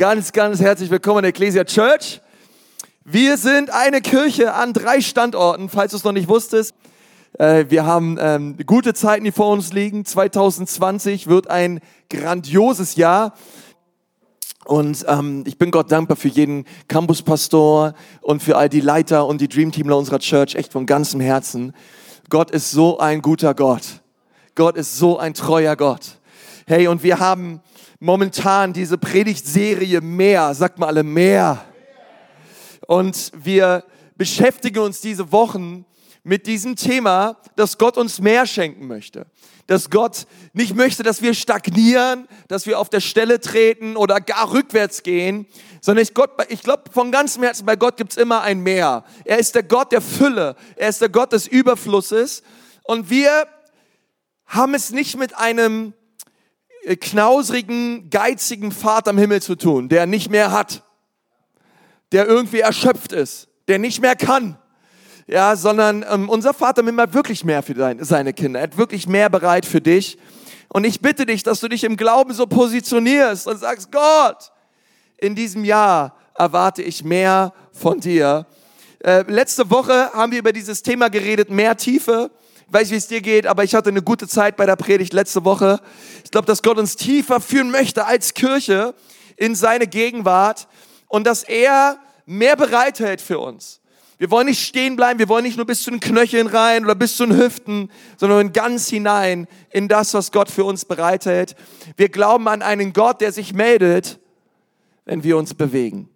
Ganz, ganz herzlich willkommen in der Ecclesia Church. Wir sind eine Kirche an drei Standorten, falls du es noch nicht wusstest. Äh, wir haben ähm, gute Zeiten, die vor uns liegen. 2020 wird ein grandioses Jahr. Und ähm, ich bin Gott dankbar für jeden Campuspastor und für all die Leiter und die Dreamteamler unserer Church, echt von ganzem Herzen. Gott ist so ein guter Gott. Gott ist so ein treuer Gott. Hey, und wir haben momentan diese Predigtserie mehr, sagt mal alle mehr. Und wir beschäftigen uns diese Wochen mit diesem Thema, dass Gott uns mehr schenken möchte. Dass Gott nicht möchte, dass wir stagnieren, dass wir auf der Stelle treten oder gar rückwärts gehen, sondern ich, ich glaube von ganzem Herzen, bei Gott gibt's immer ein Mehr. Er ist der Gott der Fülle, er ist der Gott des Überflusses und wir haben es nicht mit einem knausrigen, geizigen Vater im Himmel zu tun, der nicht mehr hat, der irgendwie erschöpft ist, der nicht mehr kann. Ja, sondern ähm, unser Vater im Himmel hat wirklich mehr für dein, seine Kinder, er hat wirklich mehr bereit für dich. Und ich bitte dich, dass du dich im Glauben so positionierst und sagst, Gott, in diesem Jahr erwarte ich mehr von dir. Äh, letzte Woche haben wir über dieses Thema geredet, mehr Tiefe weiß, wie es dir geht, aber ich hatte eine gute Zeit bei der Predigt letzte Woche. Ich glaube, dass Gott uns tiefer führen möchte als Kirche in seine Gegenwart und dass er mehr bereithält für uns. Wir wollen nicht stehen bleiben, wir wollen nicht nur bis zu den Knöcheln rein oder bis zu den Hüften, sondern ganz hinein in das, was Gott für uns bereithält. Wir glauben an einen Gott, der sich meldet, wenn wir uns bewegen.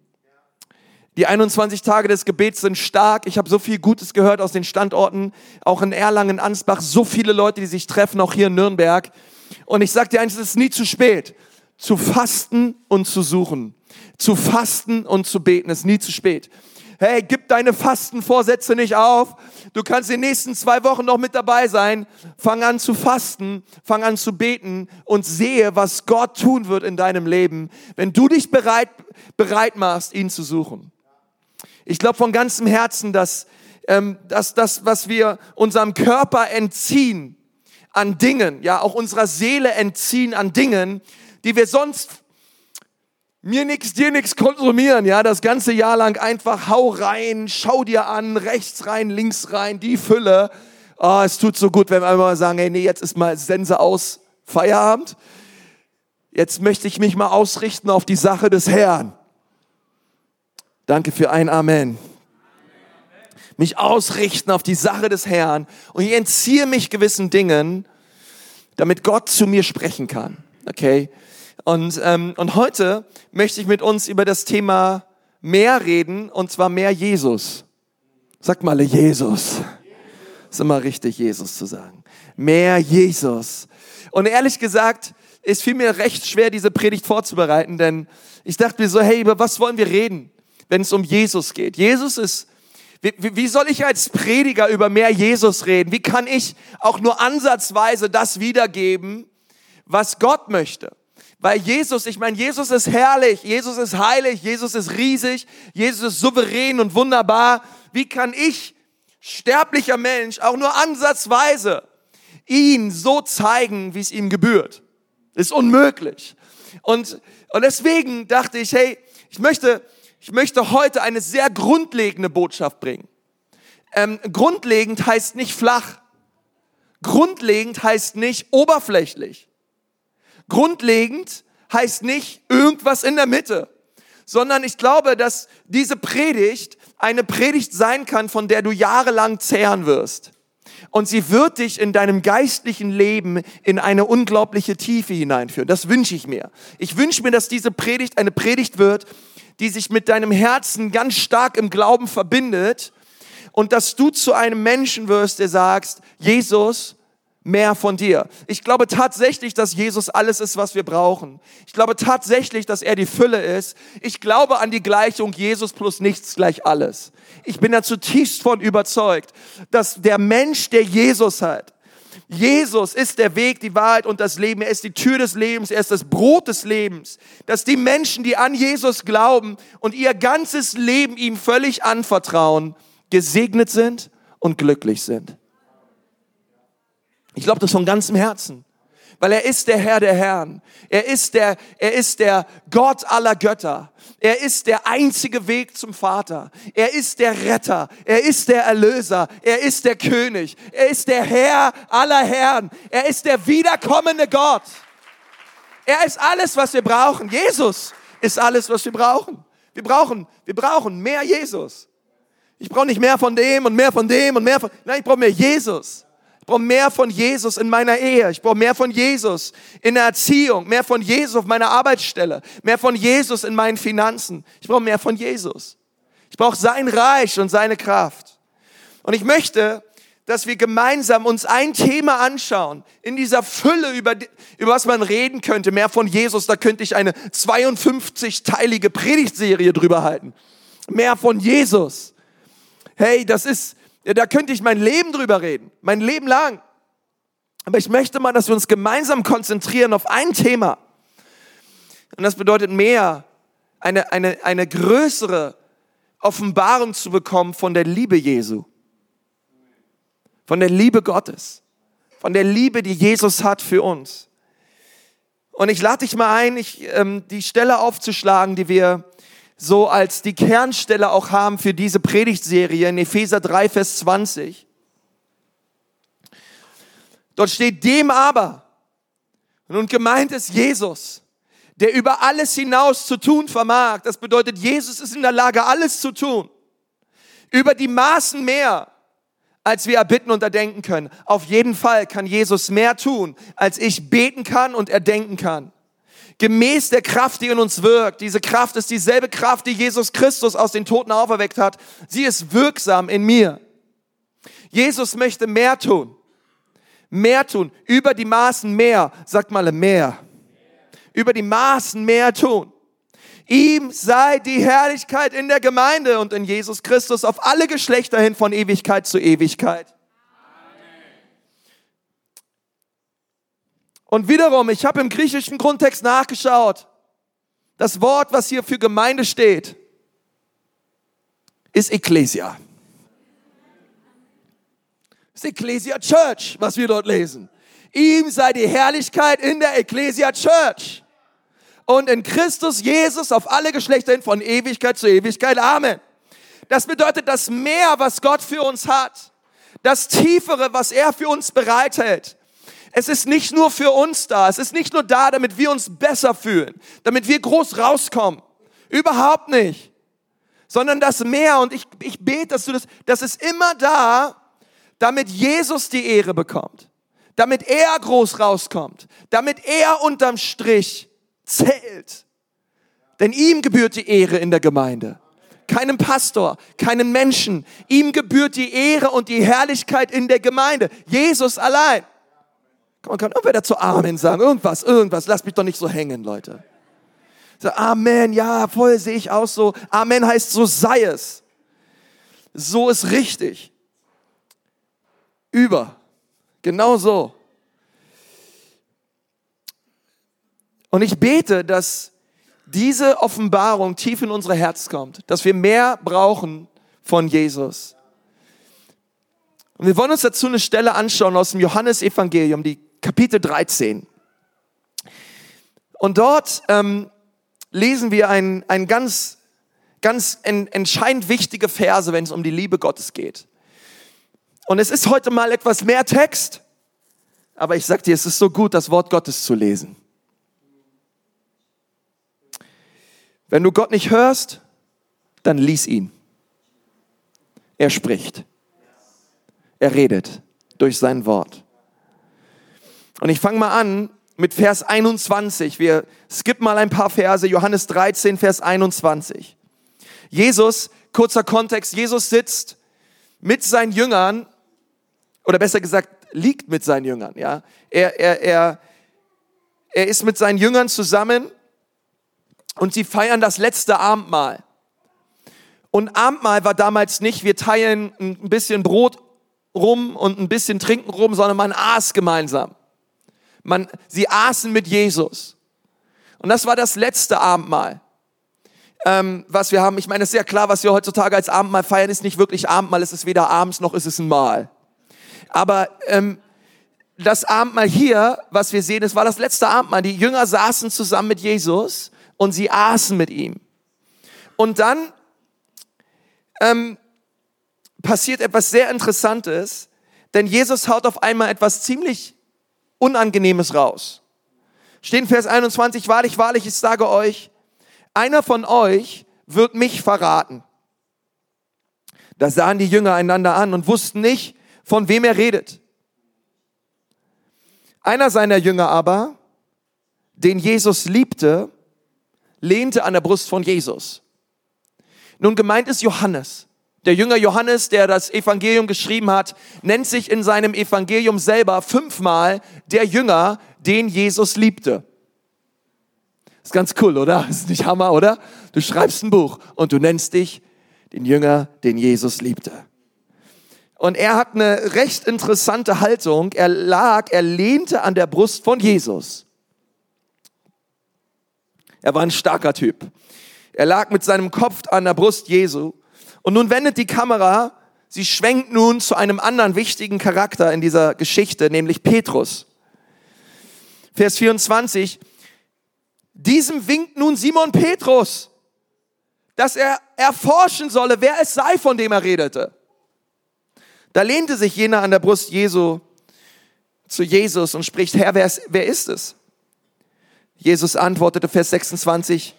Die 21 Tage des Gebets sind stark. Ich habe so viel Gutes gehört aus den Standorten, auch in Erlangen, Ansbach, so viele Leute, die sich treffen, auch hier in Nürnberg. Und ich sage dir eins, es ist nie zu spät, zu fasten und zu suchen. Zu fasten und zu beten ist nie zu spät. Hey, gib deine Fastenvorsätze nicht auf. Du kannst in den nächsten zwei Wochen noch mit dabei sein. Fang an zu fasten, fang an zu beten und sehe, was Gott tun wird in deinem Leben, wenn du dich bereit, bereit machst, ihn zu suchen. Ich glaube von ganzem Herzen, dass, ähm, dass das, was wir unserem Körper entziehen an Dingen, ja, auch unserer Seele entziehen an Dingen, die wir sonst mir nix, dir nix konsumieren, ja, das ganze Jahr lang einfach hau rein, schau dir an, rechts rein, links rein, die Fülle. Oh, es tut so gut, wenn wir einmal sagen, hey, nee, jetzt ist mal Sense aus, Feierabend. Jetzt möchte ich mich mal ausrichten auf die Sache des Herrn. Danke für ein Amen. Mich ausrichten auf die Sache des Herrn und ich entziehe mich gewissen Dingen, damit Gott zu mir sprechen kann. Okay? Und, ähm, und heute möchte ich mit uns über das Thema mehr reden und zwar mehr Jesus. Sag mal Jesus. Ist immer richtig, Jesus zu sagen. Mehr Jesus. Und ehrlich gesagt, ist fiel mir recht schwer, diese Predigt vorzubereiten, denn ich dachte mir so, hey, über was wollen wir reden? Wenn es um Jesus geht. Jesus ist, wie, wie soll ich als Prediger über mehr Jesus reden? Wie kann ich auch nur ansatzweise das wiedergeben, was Gott möchte? Weil Jesus, ich meine, Jesus ist herrlich, Jesus ist heilig, Jesus ist riesig, Jesus ist souverän und wunderbar. Wie kann ich, sterblicher Mensch, auch nur ansatzweise ihn so zeigen, wie es ihm gebührt? Ist unmöglich. Und, und deswegen dachte ich, hey, ich möchte ich möchte heute eine sehr grundlegende Botschaft bringen. Ähm, grundlegend heißt nicht flach. Grundlegend heißt nicht oberflächlich. Grundlegend heißt nicht irgendwas in der Mitte, sondern ich glaube, dass diese Predigt eine Predigt sein kann, von der du jahrelang zehren wirst. Und sie wird dich in deinem geistlichen Leben in eine unglaubliche Tiefe hineinführen. Das wünsche ich mir. Ich wünsche mir, dass diese Predigt eine Predigt wird, die sich mit deinem Herzen ganz stark im Glauben verbindet und dass du zu einem Menschen wirst, der sagst, Jesus, mehr von dir. Ich glaube tatsächlich, dass Jesus alles ist, was wir brauchen. Ich glaube tatsächlich, dass er die Fülle ist. Ich glaube an die Gleichung Jesus plus nichts gleich alles. Ich bin da zutiefst von überzeugt, dass der Mensch, der Jesus hat, Jesus ist der Weg, die Wahrheit und das Leben. Er ist die Tür des Lebens. Er ist das Brot des Lebens. Dass die Menschen, die an Jesus glauben und ihr ganzes Leben ihm völlig anvertrauen, gesegnet sind und glücklich sind. Ich glaube das von ganzem Herzen. Weil er ist der Herr der Herren. Er ist der, er ist der Gott aller Götter. Er ist der einzige Weg zum Vater. Er ist der Retter. Er ist der Erlöser. Er ist der König. Er ist der Herr aller Herren. Er ist der wiederkommende Gott. Er ist alles, was wir brauchen. Jesus ist alles, was wir brauchen. Wir brauchen, wir brauchen mehr Jesus. Ich brauche nicht mehr von dem und mehr von dem und mehr von, nein, ich brauche mehr Jesus. Ich brauche mehr von Jesus in meiner Ehe. Ich brauche mehr von Jesus in der Erziehung, mehr von Jesus auf meiner Arbeitsstelle, mehr von Jesus in meinen Finanzen. Ich brauche mehr von Jesus. Ich brauche sein Reich und seine Kraft. Und ich möchte, dass wir gemeinsam uns ein Thema anschauen, in dieser Fülle, über, über was man reden könnte, mehr von Jesus, da könnte ich eine 52-teilige Predigtserie drüber halten. Mehr von Jesus. Hey, das ist, da könnte ich mein Leben drüber reden, mein Leben lang. Aber ich möchte mal, dass wir uns gemeinsam konzentrieren auf ein Thema. Und das bedeutet mehr, eine, eine, eine größere Offenbarung zu bekommen von der Liebe Jesu. Von der Liebe Gottes. Von der Liebe, die Jesus hat für uns. Und ich lade dich mal ein, ich, ähm, die Stelle aufzuschlagen, die wir so als die Kernstelle auch haben für diese Predigtserie in Epheser 3, Vers 20. Dort steht dem aber, und gemeint ist Jesus, der über alles hinaus zu tun vermag. Das bedeutet, Jesus ist in der Lage, alles zu tun. Über die Maßen mehr, als wir erbitten und erdenken können. Auf jeden Fall kann Jesus mehr tun, als ich beten kann und erdenken kann gemäß der Kraft, die in uns wirkt. Diese Kraft ist dieselbe Kraft, die Jesus Christus aus den Toten auferweckt hat. Sie ist wirksam in mir. Jesus möchte mehr tun. Mehr tun. Über die Maßen mehr. Sagt mal mehr. Über die Maßen mehr tun. Ihm sei die Herrlichkeit in der Gemeinde und in Jesus Christus auf alle Geschlechter hin von Ewigkeit zu Ewigkeit. Und wiederum, ich habe im griechischen Grundtext nachgeschaut. Das Wort, was hier für Gemeinde steht, ist Ecclesia. Das ist Ecclesia Church, was wir dort lesen. Ihm sei die Herrlichkeit in der Ecclesia Church und in Christus Jesus auf alle Geschlechter hin von Ewigkeit zu Ewigkeit. Amen. Das bedeutet, das Meer, was Gott für uns hat, das Tiefere, was er für uns bereithält, es ist nicht nur für uns da. Es ist nicht nur da, damit wir uns besser fühlen, damit wir groß rauskommen. Überhaupt nicht. Sondern das Mehr, und ich, ich bete, dass du das, das ist immer da, damit Jesus die Ehre bekommt. Damit er groß rauskommt. Damit er unterm Strich zählt. Denn ihm gebührt die Ehre in der Gemeinde. Keinem Pastor, keinem Menschen. Ihm gebührt die Ehre und die Herrlichkeit in der Gemeinde. Jesus allein. Man kann irgendwer dazu Amen sagen, irgendwas, irgendwas. Lasst mich doch nicht so hängen, Leute. So, Amen, ja, voll sehe ich auch so. Amen heißt, so sei es. So ist richtig. Über. Genau so. Und ich bete, dass diese Offenbarung tief in unsere Herz kommt, dass wir mehr brauchen von Jesus. Und wir wollen uns dazu eine Stelle anschauen aus dem Johannesevangelium, die Kapitel 13. Und dort ähm, lesen wir ein, ein ganz, ganz en, entscheidend wichtige Verse, wenn es um die Liebe Gottes geht. Und es ist heute mal etwas mehr Text, aber ich sag dir, es ist so gut, das Wort Gottes zu lesen. Wenn du Gott nicht hörst, dann lies ihn. Er spricht. Er redet durch sein Wort. Und ich fange mal an mit Vers 21. Wir skippen mal ein paar Verse. Johannes 13, Vers 21. Jesus, kurzer Kontext, Jesus sitzt mit seinen Jüngern, oder besser gesagt, liegt mit seinen Jüngern, ja. Er, er, er, er ist mit seinen Jüngern zusammen und sie feiern das letzte Abendmahl. Und Abendmahl war damals nicht, wir teilen ein bisschen Brot rum und ein bisschen Trinken rum, sondern man aß gemeinsam. Man, sie aßen mit Jesus. Und das war das letzte Abendmahl, ähm, was wir haben. Ich meine, es ist sehr klar, was wir heutzutage als Abendmahl feiern, ist nicht wirklich Abendmahl. Es ist weder abends noch ist es ein Mahl. Aber ähm, das Abendmahl hier, was wir sehen, es war das letzte Abendmahl. Die Jünger saßen zusammen mit Jesus und sie aßen mit ihm. Und dann ähm, passiert etwas sehr Interessantes, denn Jesus haut auf einmal etwas ziemlich Unangenehmes raus. Steht in Vers 21, wahrlich, wahrlich, ich sage euch, einer von euch wird mich verraten. Da sahen die Jünger einander an und wussten nicht, von wem er redet. Einer seiner Jünger aber, den Jesus liebte, lehnte an der Brust von Jesus. Nun gemeint ist Johannes. Der Jünger Johannes, der das Evangelium geschrieben hat, nennt sich in seinem Evangelium selber fünfmal der Jünger, den Jesus liebte. Ist ganz cool, oder? Ist nicht Hammer, oder? Du schreibst ein Buch und du nennst dich den Jünger, den Jesus liebte. Und er hat eine recht interessante Haltung. Er lag, er lehnte an der Brust von Jesus. Er war ein starker Typ. Er lag mit seinem Kopf an der Brust Jesu und nun wendet die Kamera, sie schwenkt nun zu einem anderen wichtigen Charakter in dieser Geschichte, nämlich Petrus. Vers 24. Diesem winkt nun Simon Petrus, dass er erforschen solle, wer es sei, von dem er redete. Da lehnte sich jener an der Brust Jesu zu Jesus und spricht, Herr, wer ist, wer ist es? Jesus antwortete, Vers 26,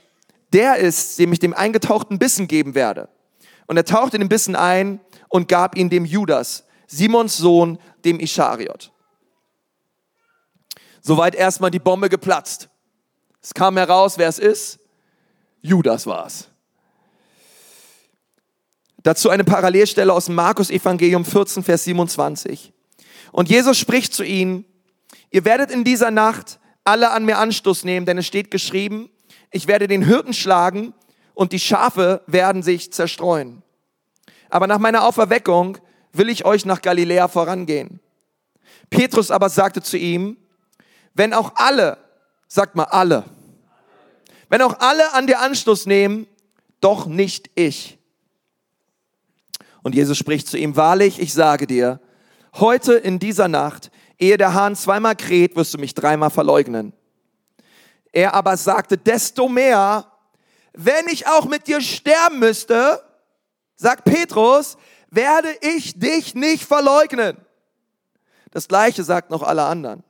der ist, dem ich dem eingetauchten Bissen geben werde. Und er tauchte den Bissen ein und gab ihn dem Judas, Simons Sohn, dem Ischariot. Soweit erstmal die Bombe geplatzt. Es kam heraus, wer es ist. Judas war es. Dazu eine Parallelstelle aus Markus Evangelium 14, Vers 27. Und Jesus spricht zu ihnen, ihr werdet in dieser Nacht alle an mir Anstoß nehmen, denn es steht geschrieben, ich werde den Hirten schlagen und die Schafe werden sich zerstreuen. Aber nach meiner Auferweckung will ich euch nach Galiläa vorangehen. Petrus aber sagte zu ihm, wenn auch alle, sagt mal alle, wenn auch alle an dir Anschluss nehmen, doch nicht ich. Und Jesus spricht zu ihm, wahrlich, ich sage dir, heute in dieser Nacht, ehe der Hahn zweimal kräht, wirst du mich dreimal verleugnen. Er aber sagte, desto mehr, wenn ich auch mit dir sterben müsste, sagt Petrus, werde ich dich nicht verleugnen. Das gleiche sagt noch alle anderen.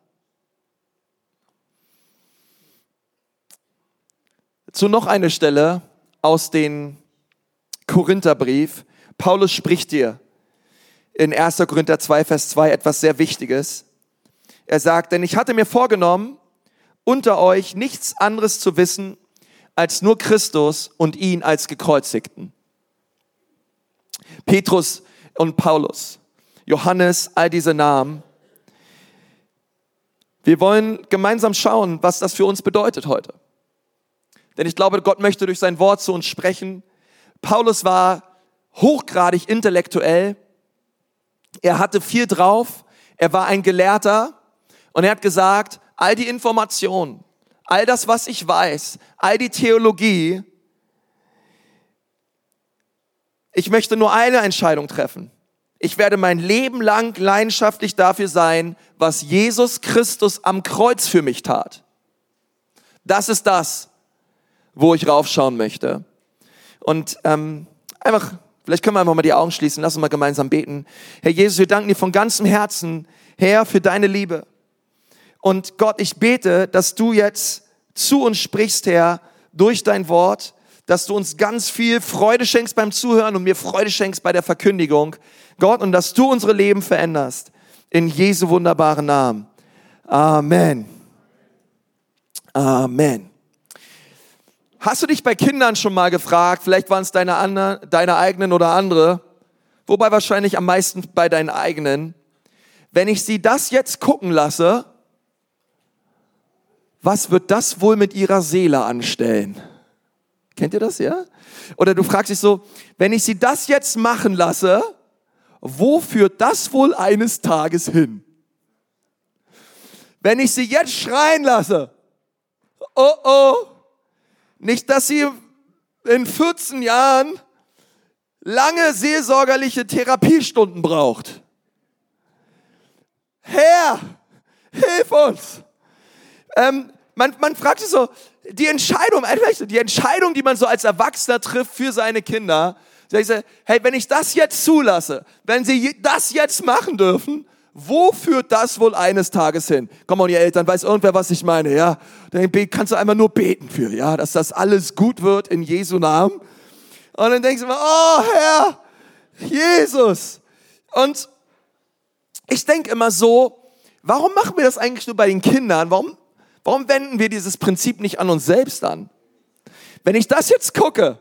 Zu noch eine Stelle aus dem Korintherbrief. Paulus spricht dir in 1. Korinther 2, Vers 2 etwas sehr Wichtiges. Er sagt, denn ich hatte mir vorgenommen, unter euch nichts anderes zu wissen als nur Christus und ihn als gekreuzigten. Petrus und Paulus, Johannes, all diese Namen. Wir wollen gemeinsam schauen, was das für uns bedeutet heute. Denn ich glaube, Gott möchte durch sein Wort zu uns sprechen. Paulus war hochgradig intellektuell. Er hatte viel drauf. Er war ein Gelehrter. Und er hat gesagt, all die Informationen, all das, was ich weiß, all die Theologie, ich möchte nur eine Entscheidung treffen. Ich werde mein Leben lang leidenschaftlich dafür sein, was Jesus Christus am Kreuz für mich tat. Das ist das, wo ich raufschauen möchte. Und ähm, einfach, vielleicht können wir einfach mal die Augen schließen, lass uns mal gemeinsam beten. Herr Jesus, wir danken dir von ganzem Herzen, Herr, für deine Liebe. Und Gott, ich bete, dass du jetzt zu uns sprichst, Herr, durch dein Wort, dass du uns ganz viel Freude schenkst beim Zuhören und mir Freude schenkst bei der Verkündigung. Gott, und dass du unsere Leben veränderst. In Jesu wunderbaren Namen. Amen. Amen. Hast du dich bei Kindern schon mal gefragt, vielleicht waren es deine, andere, deine eigenen oder andere, wobei wahrscheinlich am meisten bei deinen eigenen, wenn ich sie das jetzt gucken lasse, was wird das wohl mit ihrer Seele anstellen? Kennt ihr das, ja? Oder du fragst dich so, wenn ich sie das jetzt machen lasse, wo führt das wohl eines Tages hin? Wenn ich sie jetzt schreien lasse, oh oh, nicht, dass sie in 14 Jahren lange seelsorgerliche Therapiestunden braucht. Herr, hilf uns. Ähm, man, man fragt sich so, die Entscheidung, die Entscheidung, die man so als Erwachsener trifft für seine Kinder, ich sage, hey, wenn ich das jetzt zulasse, wenn sie das jetzt machen dürfen, wo führt das wohl eines Tages hin? Komm mal, ihr Eltern, weiß irgendwer, was ich meine, ja? Dann kannst du einmal nur beten für, ja, dass das alles gut wird in Jesu Namen. Und dann denkst du mal, oh Herr, Jesus. Und ich denke immer so, warum machen wir das eigentlich nur bei den Kindern? Warum, warum wenden wir dieses Prinzip nicht an uns selbst an? Wenn ich das jetzt gucke,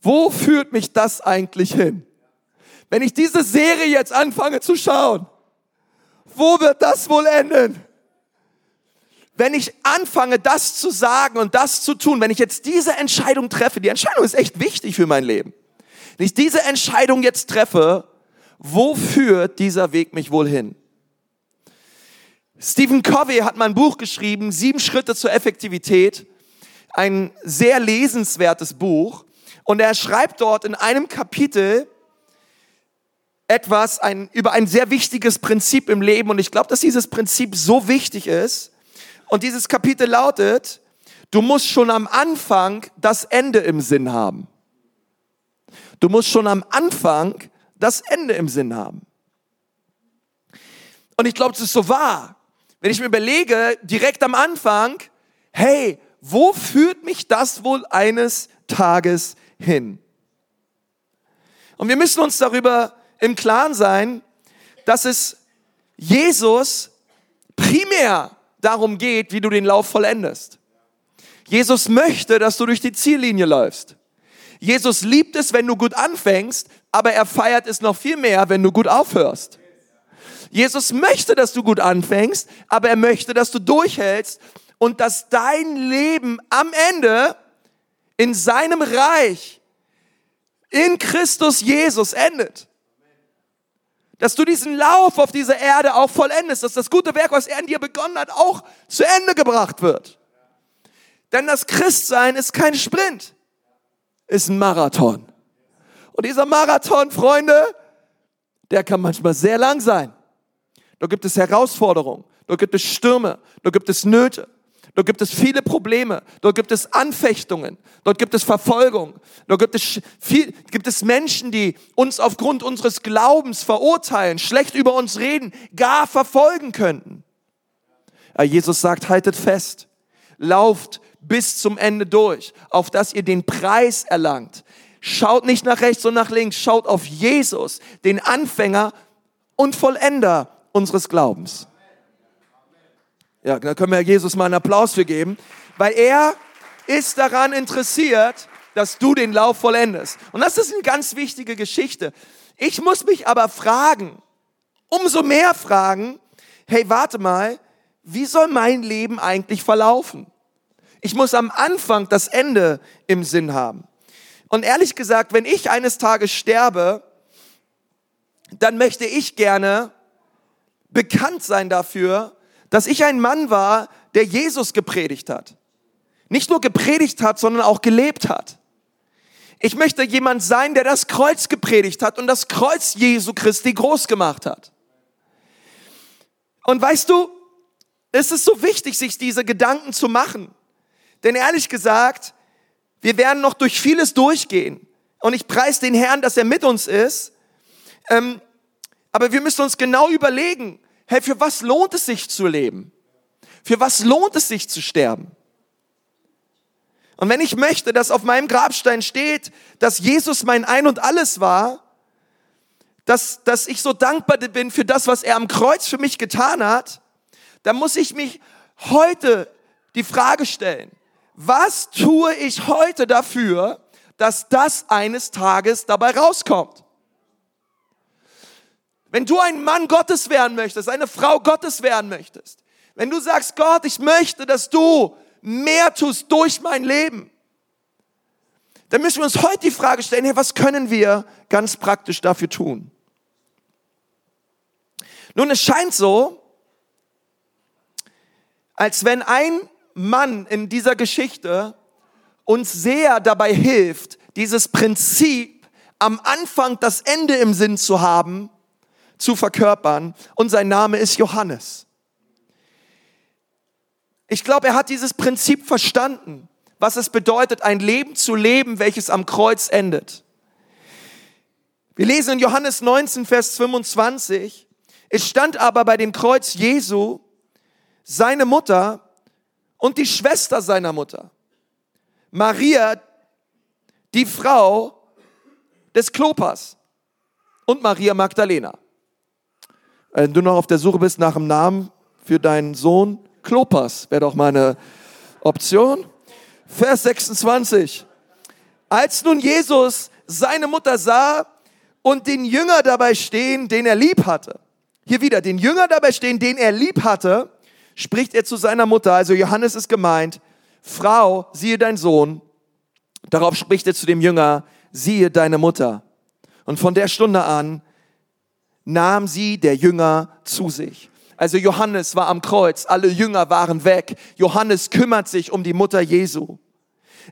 wo führt mich das eigentlich hin? Wenn ich diese Serie jetzt anfange zu schauen, wo wird das wohl enden? Wenn ich anfange, das zu sagen und das zu tun, wenn ich jetzt diese Entscheidung treffe, die Entscheidung ist echt wichtig für mein Leben. Wenn ich diese Entscheidung jetzt treffe, wo führt dieser Weg mich wohl hin? Stephen Covey hat mal ein Buch geschrieben, Sieben Schritte zur Effektivität. Ein sehr lesenswertes Buch. Und er schreibt dort in einem Kapitel etwas ein, über ein sehr wichtiges Prinzip im Leben. Und ich glaube, dass dieses Prinzip so wichtig ist. Und dieses Kapitel lautet, du musst schon am Anfang das Ende im Sinn haben. Du musst schon am Anfang das Ende im Sinn haben. Und ich glaube, es ist so wahr. Wenn ich mir überlege, direkt am Anfang, hey, wo führt mich das wohl eines Tages hin. Und wir müssen uns darüber im Klaren sein, dass es Jesus primär darum geht, wie du den Lauf vollendest. Jesus möchte, dass du durch die Ziellinie läufst. Jesus liebt es, wenn du gut anfängst, aber er feiert es noch viel mehr, wenn du gut aufhörst. Jesus möchte, dass du gut anfängst, aber er möchte, dass du durchhältst und dass dein Leben am Ende in seinem Reich, in Christus Jesus endet. Dass du diesen Lauf auf dieser Erde auch vollendest, dass das gute Werk, was er in dir begonnen hat, auch zu Ende gebracht wird. Denn das Christsein ist kein Sprint, ist ein Marathon. Und dieser Marathon, Freunde, der kann manchmal sehr lang sein. Da gibt es Herausforderungen, da gibt es Stürme, da gibt es Nöte. Dort gibt es viele Probleme. Dort gibt es Anfechtungen. Dort gibt es Verfolgung. Dort gibt es, viel, gibt es Menschen, die uns aufgrund unseres Glaubens verurteilen, schlecht über uns reden, gar verfolgen könnten. Aber Jesus sagt, haltet fest. Lauft bis zum Ende durch, auf dass ihr den Preis erlangt. Schaut nicht nach rechts und nach links, schaut auf Jesus, den Anfänger und Vollender unseres Glaubens. Ja, da können wir Jesus mal einen Applaus für geben, weil er ist daran interessiert, dass du den Lauf vollendest. Und das ist eine ganz wichtige Geschichte. Ich muss mich aber fragen, umso mehr fragen, hey, warte mal, wie soll mein Leben eigentlich verlaufen? Ich muss am Anfang das Ende im Sinn haben. Und ehrlich gesagt, wenn ich eines Tages sterbe, dann möchte ich gerne bekannt sein dafür, dass ich ein Mann war, der Jesus gepredigt hat. Nicht nur gepredigt hat, sondern auch gelebt hat. Ich möchte jemand sein, der das Kreuz gepredigt hat und das Kreuz Jesu Christi groß gemacht hat. Und weißt du, es ist so wichtig, sich diese Gedanken zu machen. Denn ehrlich gesagt, wir werden noch durch vieles durchgehen. Und ich preise den Herrn, dass er mit uns ist. Ähm, aber wir müssen uns genau überlegen, hey, für was lohnt es sich zu leben? Für was lohnt es sich zu sterben? Und wenn ich möchte, dass auf meinem Grabstein steht, dass Jesus mein Ein und alles war, dass, dass ich so dankbar bin für das, was er am Kreuz für mich getan hat, dann muss ich mich heute die Frage stellen, was tue ich heute dafür, dass das eines Tages dabei rauskommt? Wenn du ein Mann Gottes werden möchtest, eine Frau Gottes werden möchtest, wenn du sagst, Gott, ich möchte, dass du mehr tust durch mein Leben, dann müssen wir uns heute die Frage stellen, hey, was können wir ganz praktisch dafür tun? Nun, es scheint so, als wenn ein Mann in dieser Geschichte uns sehr dabei hilft, dieses Prinzip am Anfang das Ende im Sinn zu haben zu verkörpern und sein Name ist Johannes. Ich glaube, er hat dieses Prinzip verstanden, was es bedeutet, ein Leben zu leben, welches am Kreuz endet. Wir lesen in Johannes 19, Vers 25, es stand aber bei dem Kreuz Jesu seine Mutter und die Schwester seiner Mutter. Maria, die Frau des Klopas und Maria Magdalena. Wenn du noch auf der Suche bist nach einem Namen für deinen Sohn, Klopas wäre doch mal eine Option. Vers 26. Als nun Jesus seine Mutter sah und den Jünger dabei stehen, den er lieb hatte, hier wieder, den Jünger dabei stehen, den er lieb hatte, spricht er zu seiner Mutter, also Johannes ist gemeint, Frau, siehe dein Sohn. Darauf spricht er zu dem Jünger, siehe deine Mutter. Und von der Stunde an nahm sie der Jünger zu sich. Also Johannes war am Kreuz, alle Jünger waren weg. Johannes kümmert sich um die Mutter Jesu.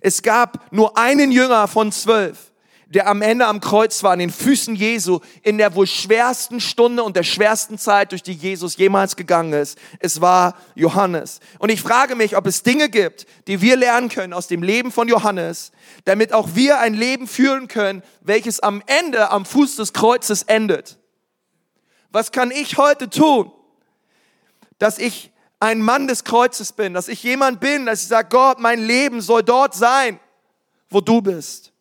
Es gab nur einen Jünger von zwölf der am Ende am Kreuz war, an den Füßen Jesu, in der wohl schwersten Stunde und der schwersten Zeit, durch die Jesus jemals gegangen ist. Es war Johannes. Und ich frage mich, ob es Dinge gibt, die wir lernen können aus dem Leben von Johannes, damit auch wir ein Leben führen können, welches am Ende am Fuß des Kreuzes endet. Was kann ich heute tun, dass ich ein Mann des Kreuzes bin, dass ich jemand bin, dass ich sage, Gott, mein Leben soll dort sein, wo du bist.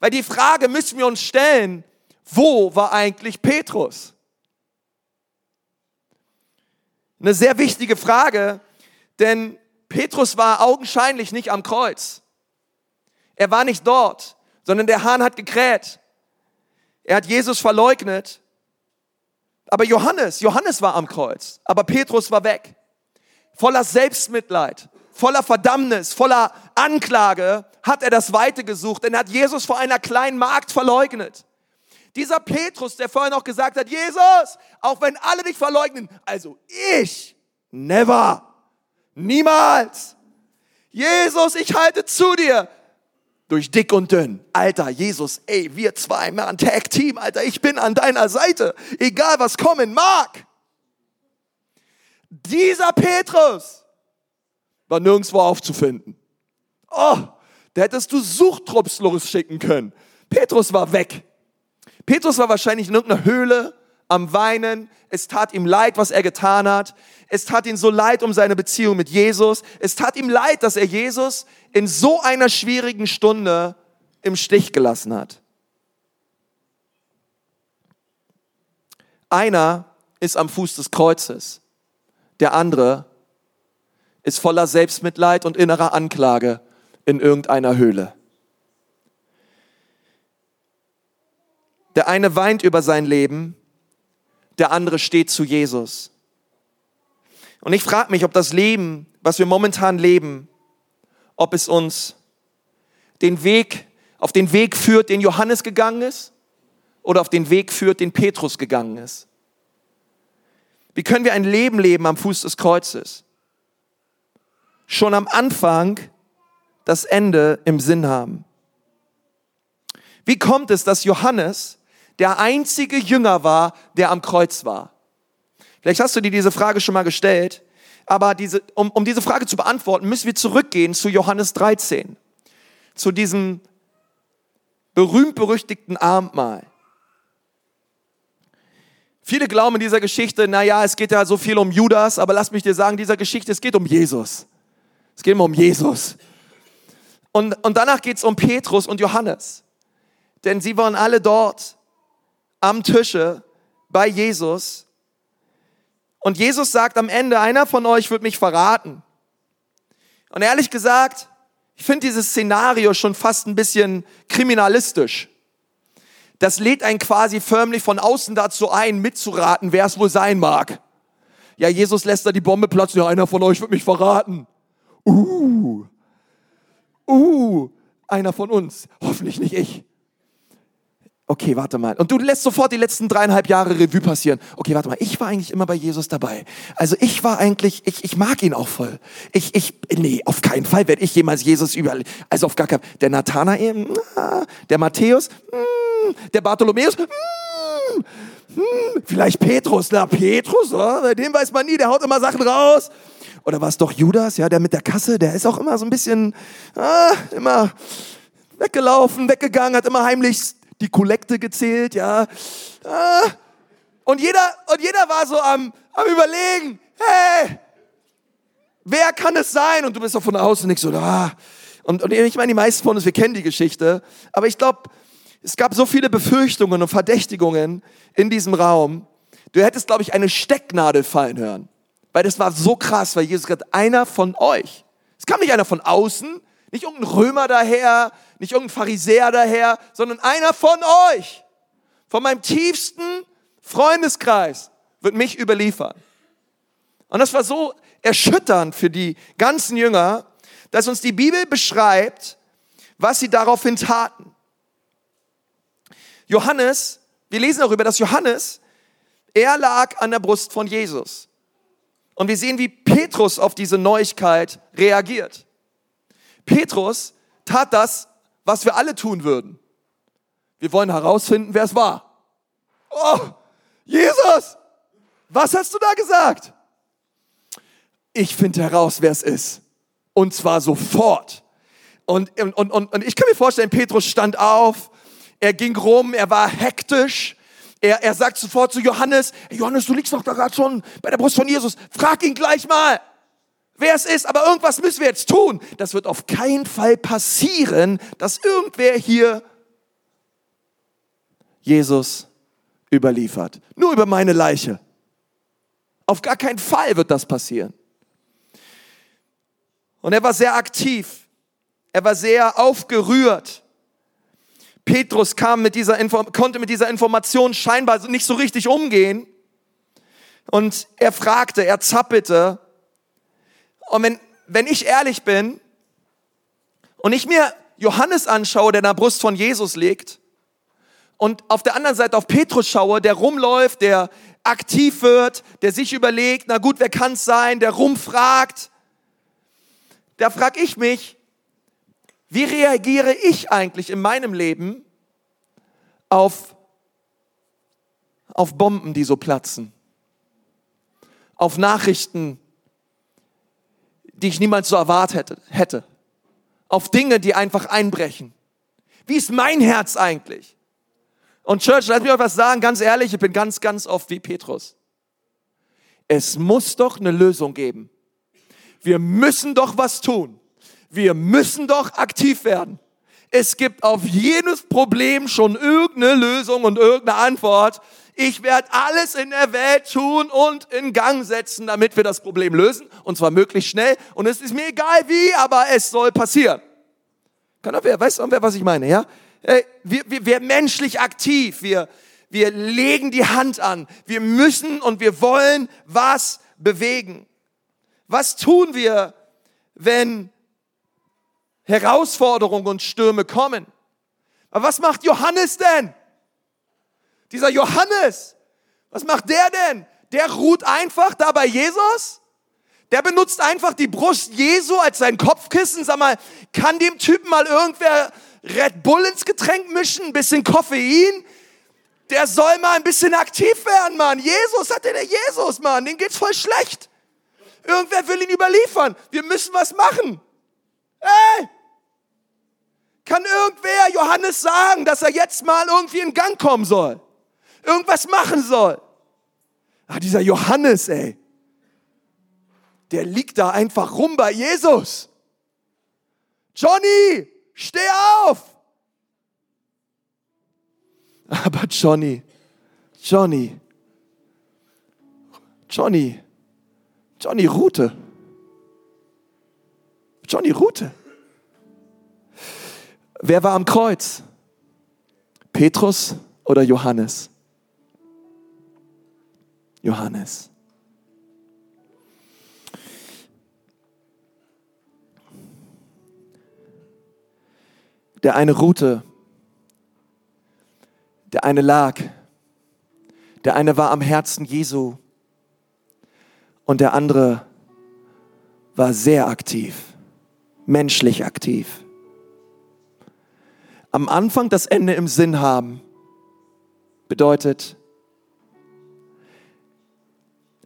Weil die Frage müssen wir uns stellen, wo war eigentlich Petrus? Eine sehr wichtige Frage, denn Petrus war augenscheinlich nicht am Kreuz. Er war nicht dort, sondern der Hahn hat gekräht. Er hat Jesus verleugnet. Aber Johannes, Johannes war am Kreuz, aber Petrus war weg. Voller Selbstmitleid, voller Verdammnis, voller Anklage hat er das Weite gesucht, denn er hat Jesus vor einer kleinen Magd verleugnet. Dieser Petrus, der vorher noch gesagt hat, Jesus, auch wenn alle dich verleugnen, also ich, never, niemals. Jesus, ich halte zu dir. Durch dick und dünn. Alter, Jesus, ey, wir zwei, Mann, Tag Team, Alter, ich bin an deiner Seite. Egal was kommen mag. Dieser Petrus war nirgendwo aufzufinden. Oh, da hättest du Suchtrupps losschicken können. Petrus war weg. Petrus war wahrscheinlich in irgendeiner Höhle am Weinen. Es tat ihm leid, was er getan hat. Es tat ihm so leid um seine Beziehung mit Jesus. Es tat ihm leid, dass er Jesus in so einer schwierigen Stunde im Stich gelassen hat. Einer ist am Fuß des Kreuzes. Der andere ist voller Selbstmitleid und innerer Anklage in irgendeiner Höhle. Der eine weint über sein Leben, der andere steht zu Jesus. Und ich frage mich, ob das Leben, was wir momentan leben, ob es uns den Weg, auf den Weg führt, den Johannes gegangen ist, oder auf den Weg führt, den Petrus gegangen ist. Wie können wir ein Leben leben am Fuß des Kreuzes? Schon am Anfang das Ende im Sinn haben. Wie kommt es, dass Johannes der einzige Jünger war, der am Kreuz war? Vielleicht hast du dir diese Frage schon mal gestellt, aber diese, um, um diese Frage zu beantworten, müssen wir zurückgehen zu Johannes 13, zu diesem berühmt-berüchtigten Abendmahl. Viele glauben in dieser Geschichte, naja, es geht ja so viel um Judas, aber lass mich dir sagen, dieser Geschichte, es geht um Jesus. Es geht immer um Jesus. Und, und danach geht es um Petrus und Johannes. Denn sie waren alle dort am Tische bei Jesus. Und Jesus sagt am Ende, einer von euch wird mich verraten. Und ehrlich gesagt, ich finde dieses Szenario schon fast ein bisschen kriminalistisch. Das lädt einen quasi förmlich von außen dazu ein, mitzuraten, wer es wohl sein mag. Ja, Jesus lässt da die Bombe platzen, ja, einer von euch wird mich verraten. Uh, uh, einer von uns, hoffentlich nicht ich. Okay, warte mal. Und du lässt sofort die letzten dreieinhalb Jahre Revue passieren. Okay, warte mal. Ich war eigentlich immer bei Jesus dabei. Also ich war eigentlich, ich, ich mag ihn auch voll. Ich, ich, nee, auf keinen Fall werde ich jemals Jesus über, also auf gar keinen Der Nathanael, der Matthäus, der Bartholomäus, Hm, vielleicht Petrus, na Petrus, oder? bei dem weiß man nie, der haut immer Sachen raus. Oder war es doch Judas, ja, der mit der Kasse, der ist auch immer so ein bisschen, ah, immer weggelaufen, weggegangen, hat immer heimlich die Kollekte gezählt, ja. Ah. Und jeder, und jeder war so am, am überlegen, hey, wer kann es sein? Und du bist doch von außen nicht so, ah. Und, und ich meine, die meisten von uns, wir kennen die Geschichte, aber ich glaube, es gab so viele Befürchtungen und Verdächtigungen in diesem Raum. Du hättest, glaube ich, eine Stecknadel fallen hören. Weil das war so krass, weil Jesus gesagt, einer von euch. Es kam nicht einer von außen, nicht irgendein Römer daher, nicht irgendein Pharisäer daher, sondern einer von euch, von meinem tiefsten Freundeskreis, wird mich überliefern. Und das war so erschütternd für die ganzen Jünger, dass uns die Bibel beschreibt, was sie daraufhin taten. Johannes, wir lesen darüber, dass Johannes, er lag an der Brust von Jesus. Und wir sehen, wie Petrus auf diese Neuigkeit reagiert. Petrus tat das, was wir alle tun würden. Wir wollen herausfinden, wer es war. Oh, Jesus, was hast du da gesagt? Ich finde heraus, wer es ist. Und zwar sofort. Und, und, und, und ich kann mir vorstellen, Petrus stand auf, er ging rum, er war hektisch. Er, er sagt sofort zu Johannes, Johannes, du liegst doch da gerade schon bei der Brust von Jesus. Frag ihn gleich mal, wer es ist. Aber irgendwas müssen wir jetzt tun. Das wird auf keinen Fall passieren, dass irgendwer hier Jesus überliefert. Nur über meine Leiche. Auf gar keinen Fall wird das passieren. Und er war sehr aktiv. Er war sehr aufgerührt. Petrus kam mit dieser Info konnte mit dieser Information scheinbar nicht so richtig umgehen. Und er fragte, er zappelte. Und wenn, wenn ich ehrlich bin und ich mir Johannes anschaue, der in der Brust von Jesus liegt, und auf der anderen Seite auf Petrus schaue, der rumläuft, der aktiv wird, der sich überlegt, na gut, wer kann es sein, der rumfragt, da frage ich mich, wie reagiere ich eigentlich in meinem Leben auf, auf Bomben, die so platzen? Auf Nachrichten, die ich niemals so erwartet hätte? Auf Dinge, die einfach einbrechen? Wie ist mein Herz eigentlich? Und Church, lass mich euch was sagen, ganz ehrlich, ich bin ganz, ganz oft wie Petrus. Es muss doch eine Lösung geben. Wir müssen doch was tun wir müssen doch aktiv werden. Es gibt auf jedes Problem schon irgendeine Lösung und irgendeine Antwort. Ich werde alles in der Welt tun und in Gang setzen, damit wir das Problem lösen. Und zwar möglichst schnell. Und es ist mir egal wie, aber es soll passieren. Kann wer, weißt du, wer, was ich meine, ja? Wir, wir, wir menschlich aktiv. Wir, wir legen die Hand an. Wir müssen und wir wollen was bewegen. Was tun wir, wenn Herausforderungen und Stürme kommen. Aber was macht Johannes denn? Dieser Johannes, was macht der denn? Der ruht einfach da bei Jesus? Der benutzt einfach die Brust Jesu als sein Kopfkissen. Sag mal, kann dem Typen mal irgendwer Red Bull ins Getränk mischen, ein bisschen Koffein? Der soll mal ein bisschen aktiv werden, Mann. Jesus, hat der Jesus, Mann, den geht's voll schlecht. Irgendwer will ihn überliefern. Wir müssen was machen. Hey! Kann irgendwer Johannes sagen, dass er jetzt mal irgendwie in Gang kommen soll? Irgendwas machen soll? Ah, dieser Johannes, ey. Der liegt da einfach rum bei Jesus. Johnny, steh auf! Aber Johnny, Johnny, Johnny, Johnny Rute. Johnny Rute. Wer war am Kreuz? Petrus oder Johannes? Johannes. Der eine ruhte, der eine lag, der eine war am Herzen Jesu und der andere war sehr aktiv, menschlich aktiv am Anfang das Ende im Sinn haben, bedeutet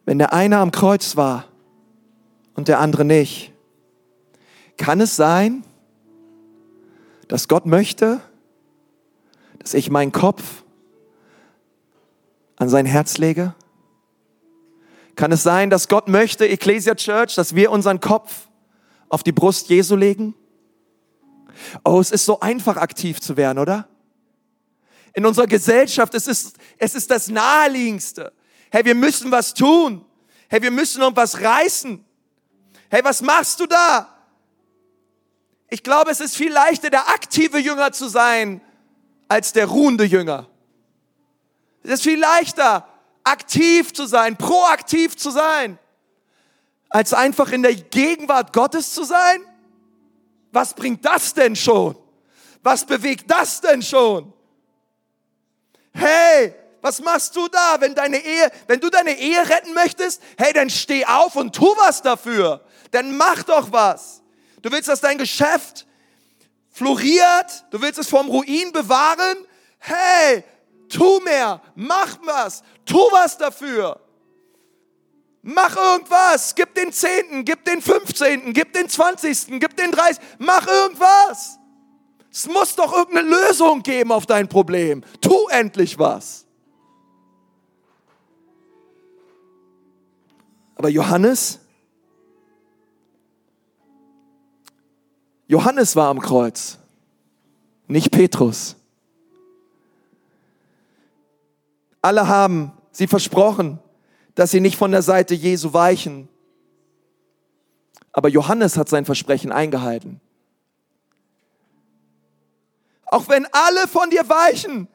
wenn der eine am Kreuz war und der andere nicht, kann es sein, dass Gott möchte, dass ich meinen Kopf an sein Herz lege? Kann es sein, dass Gott möchte, Ecclesia Church, dass wir unseren Kopf auf die Brust Jesu legen? Oh, es ist so einfach aktiv zu werden, oder? In unserer Gesellschaft, es ist, es ist das Naheliegendste. Hey, wir müssen was tun. Hey, wir müssen um was reißen. Hey, was machst du da? Ich glaube, es ist viel leichter, der aktive Jünger zu sein, als der ruhende Jünger. Es ist viel leichter, aktiv zu sein, proaktiv zu sein, als einfach in der Gegenwart Gottes zu sein. Was bringt das denn schon? Was bewegt das denn schon? Hey, was machst du da, wenn deine Ehe, wenn du deine Ehe retten möchtest? Hey, dann steh auf und tu was dafür. Dann mach doch was. Du willst, dass dein Geschäft floriert, du willst es vom Ruin bewahren. Hey, tu mehr, mach was, tu was dafür. Mach irgendwas, gib den Zehnten, gib den Fünfzehnten, gib den Zwanzigsten, gib den Dreißigsten, mach irgendwas. Es muss doch irgendeine Lösung geben auf dein Problem. Tu endlich was. Aber Johannes, Johannes war am Kreuz, nicht Petrus. Alle haben sie versprochen, dass sie nicht von der Seite Jesu weichen. Aber Johannes hat sein Versprechen eingehalten. Auch wenn alle von dir weichen,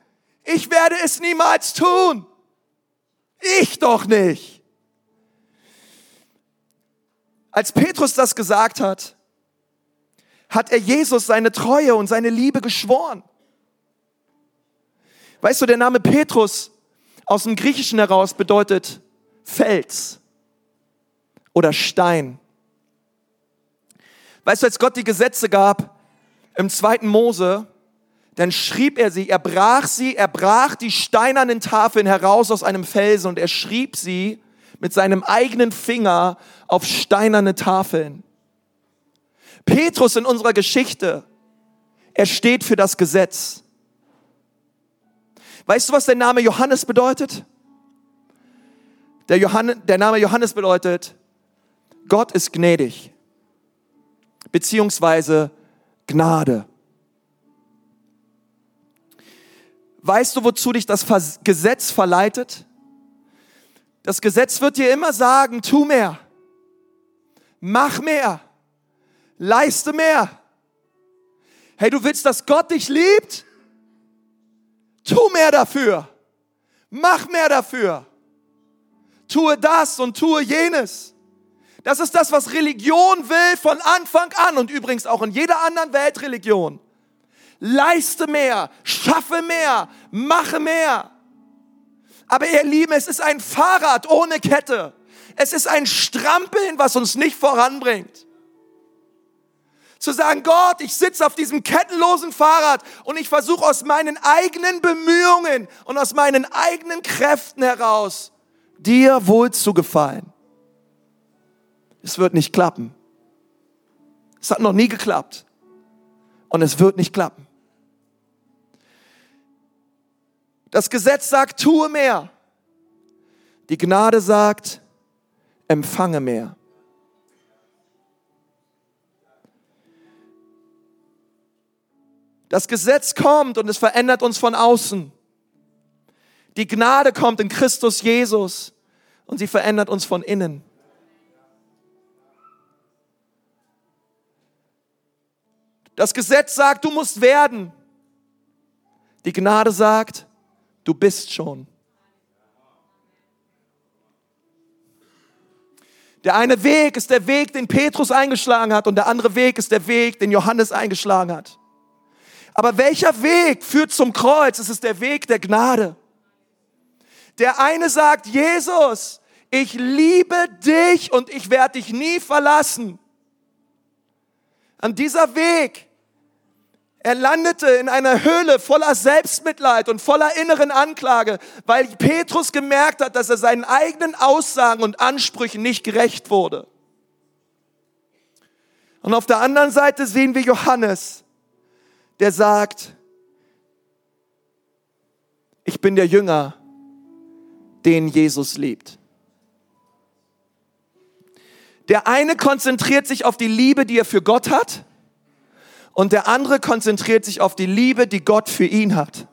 ich werde es niemals tun. Ich doch nicht. Als Petrus das gesagt hat, hat er Jesus seine Treue und seine Liebe geschworen. Weißt du, der Name Petrus aus dem Griechischen heraus bedeutet Fels oder Stein. Weißt du, als Gott die Gesetze gab im zweiten Mose, dann schrieb er sie, er brach sie, er brach die steinernen Tafeln heraus aus einem Felsen und er schrieb sie mit seinem eigenen Finger auf steinerne Tafeln. Petrus in unserer Geschichte, er steht für das Gesetz. Weißt du, was der Name Johannes bedeutet? Der, Johann, der Name Johannes bedeutet, Gott ist gnädig, beziehungsweise Gnade. Weißt du, wozu dich das Gesetz verleitet? Das Gesetz wird dir immer sagen, tu mehr, mach mehr, leiste mehr. Hey, du willst, dass Gott dich liebt? Tu mehr dafür. Mach mehr dafür. Tue das und tue jenes. Das ist das, was Religion will von Anfang an und übrigens auch in jeder anderen Weltreligion. Leiste mehr, schaffe mehr, mache mehr. Aber ihr Lieben, es ist ein Fahrrad ohne Kette. Es ist ein Strampeln, was uns nicht voranbringt zu sagen, Gott, ich sitze auf diesem kettenlosen Fahrrad und ich versuche aus meinen eigenen Bemühungen und aus meinen eigenen Kräften heraus dir wohl zu gefallen. Es wird nicht klappen. Es hat noch nie geklappt. Und es wird nicht klappen. Das Gesetz sagt, tue mehr. Die Gnade sagt, empfange mehr. Das Gesetz kommt und es verändert uns von außen. Die Gnade kommt in Christus Jesus und sie verändert uns von innen. Das Gesetz sagt, du musst werden. Die Gnade sagt, du bist schon. Der eine Weg ist der Weg, den Petrus eingeschlagen hat und der andere Weg ist der Weg, den Johannes eingeschlagen hat. Aber welcher Weg führt zum Kreuz? Es ist der Weg der Gnade. Der eine sagt, Jesus, ich liebe dich und ich werde dich nie verlassen. An dieser Weg, Er landete in einer Höhle voller Selbstmitleid und voller inneren Anklage, weil Petrus gemerkt hat, dass er seinen eigenen Aussagen und Ansprüchen nicht gerecht wurde. Und auf der anderen Seite sehen wir Johannes, der sagt, ich bin der Jünger, den Jesus liebt. Der eine konzentriert sich auf die Liebe, die er für Gott hat, und der andere konzentriert sich auf die Liebe, die Gott für ihn hat.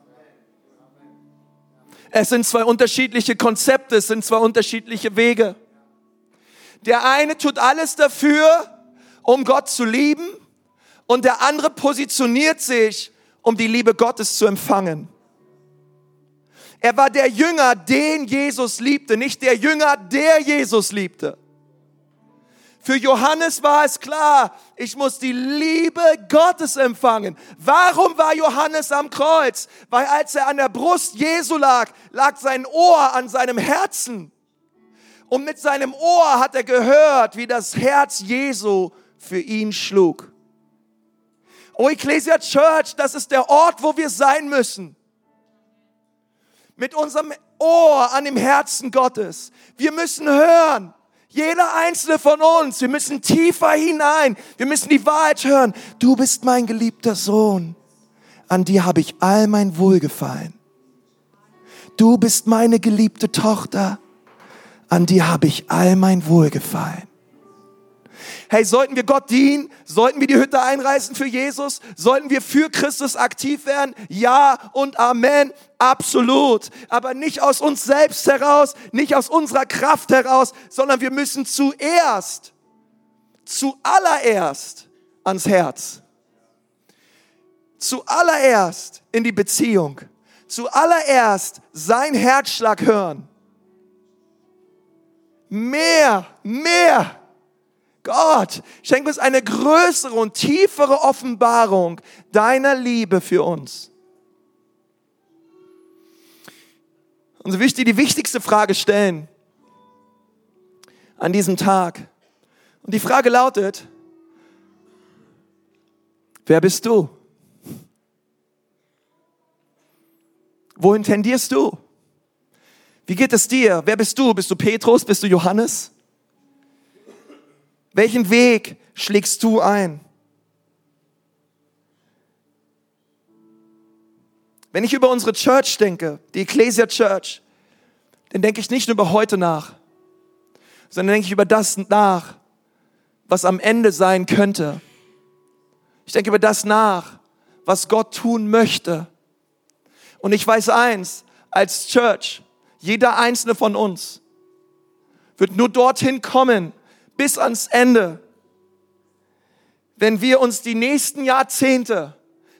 Es sind zwei unterschiedliche Konzepte, es sind zwei unterschiedliche Wege. Der eine tut alles dafür, um Gott zu lieben, und der andere positioniert sich, um die Liebe Gottes zu empfangen. Er war der Jünger, den Jesus liebte, nicht der Jünger, der Jesus liebte. Für Johannes war es klar, ich muss die Liebe Gottes empfangen. Warum war Johannes am Kreuz? Weil als er an der Brust Jesu lag, lag sein Ohr an seinem Herzen. Und mit seinem Ohr hat er gehört, wie das Herz Jesu für ihn schlug. Oh, Ecclesia Church, das ist der Ort, wo wir sein müssen. Mit unserem Ohr an dem Herzen Gottes. Wir müssen hören. Jeder einzelne von uns, wir müssen tiefer hinein. Wir müssen die Wahrheit hören. Du bist mein geliebter Sohn. An dir habe ich all mein Wohlgefallen. Du bist meine geliebte Tochter. An dir habe ich all mein Wohlgefallen. Hey, sollten wir Gott dienen? Sollten wir die Hütte einreißen für Jesus? Sollten wir für Christus aktiv werden? Ja und Amen. Absolut. Aber nicht aus uns selbst heraus, nicht aus unserer Kraft heraus, sondern wir müssen zuerst, zuallererst ans Herz. Zuallererst in die Beziehung. Zuallererst sein Herzschlag hören. Mehr, mehr Gott, schenk uns eine größere und tiefere Offenbarung deiner Liebe für uns. Und so wichtig, die wichtigste Frage stellen an diesem Tag. Und die Frage lautet, wer bist du? Wohin tendierst du? Wie geht es dir? Wer bist du? Bist du Petrus? Bist du Johannes? Welchen Weg schlägst du ein? Wenn ich über unsere Church denke, die Ecclesia Church, dann denke ich nicht nur über heute nach, sondern denke ich über das nach, was am Ende sein könnte. Ich denke über das nach, was Gott tun möchte. Und ich weiß eins, als Church, jeder einzelne von uns wird nur dorthin kommen, bis ans Ende. Wenn wir uns die nächsten Jahrzehnte,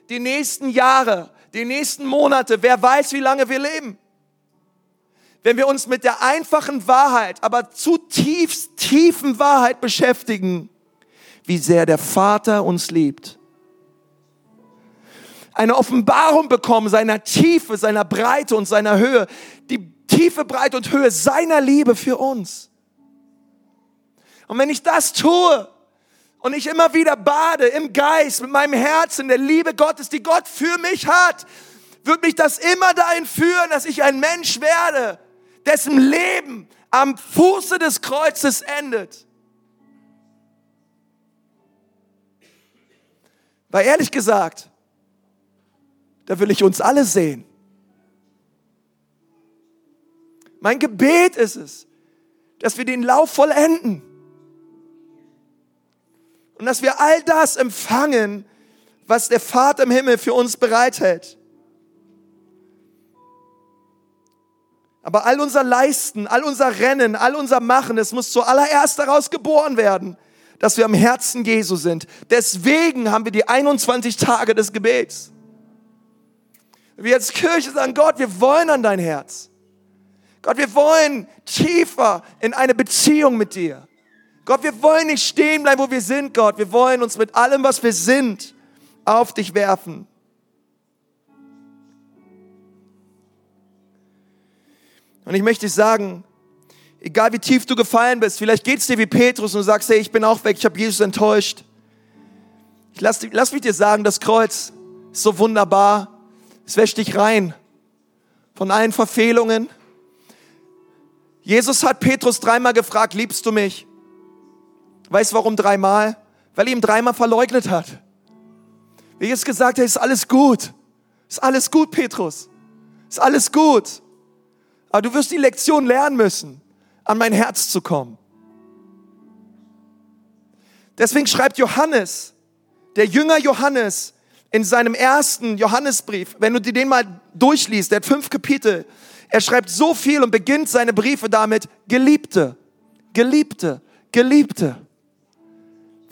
die nächsten Jahre, die nächsten Monate, wer weiß, wie lange wir leben, wenn wir uns mit der einfachen Wahrheit, aber zutiefst tiefen Wahrheit beschäftigen, wie sehr der Vater uns liebt. Eine Offenbarung bekommen seiner Tiefe, seiner Breite und seiner Höhe, die Tiefe, Breite und Höhe seiner Liebe für uns. Und wenn ich das tue und ich immer wieder bade im Geist, mit meinem Herzen, der Liebe Gottes, die Gott für mich hat, wird mich das immer dahin führen, dass ich ein Mensch werde, dessen Leben am Fuße des Kreuzes endet. Weil ehrlich gesagt, da will ich uns alle sehen. Mein Gebet ist es, dass wir den Lauf vollenden und dass wir all das empfangen, was der Vater im Himmel für uns bereithält. Aber all unser Leisten, all unser Rennen, all unser Machen, es muss zuallererst daraus geboren werden, dass wir am Herzen Jesu sind. Deswegen haben wir die 21 Tage des Gebets. Wir als Kirche sagen, Gott, wir wollen an dein Herz. Gott, wir wollen tiefer in eine Beziehung mit dir. Gott, wir wollen nicht stehen bleiben, wo wir sind, Gott. Wir wollen uns mit allem, was wir sind, auf dich werfen. Und ich möchte sagen, egal wie tief du gefallen bist, vielleicht geht es dir wie Petrus und du sagst, hey, ich bin auch weg, ich habe Jesus enttäuscht. Ich lass, lass mich dir sagen, das Kreuz Ist so wunderbar. Es wäscht dich rein von allen Verfehlungen. Jesus hat Petrus dreimal gefragt, liebst du mich? Weißt du warum dreimal? Weil er ihm dreimal verleugnet hat. Wie Jesus gesagt hat, ist alles gut. Ist alles gut, Petrus. Ist alles gut. Aber du wirst die Lektion lernen müssen, an mein Herz zu kommen. Deswegen schreibt Johannes, der Jünger Johannes, in seinem ersten Johannesbrief, wenn du dir den mal durchliest, der hat fünf Kapitel, er schreibt so viel und beginnt seine Briefe damit, Geliebte, Geliebte, Geliebte.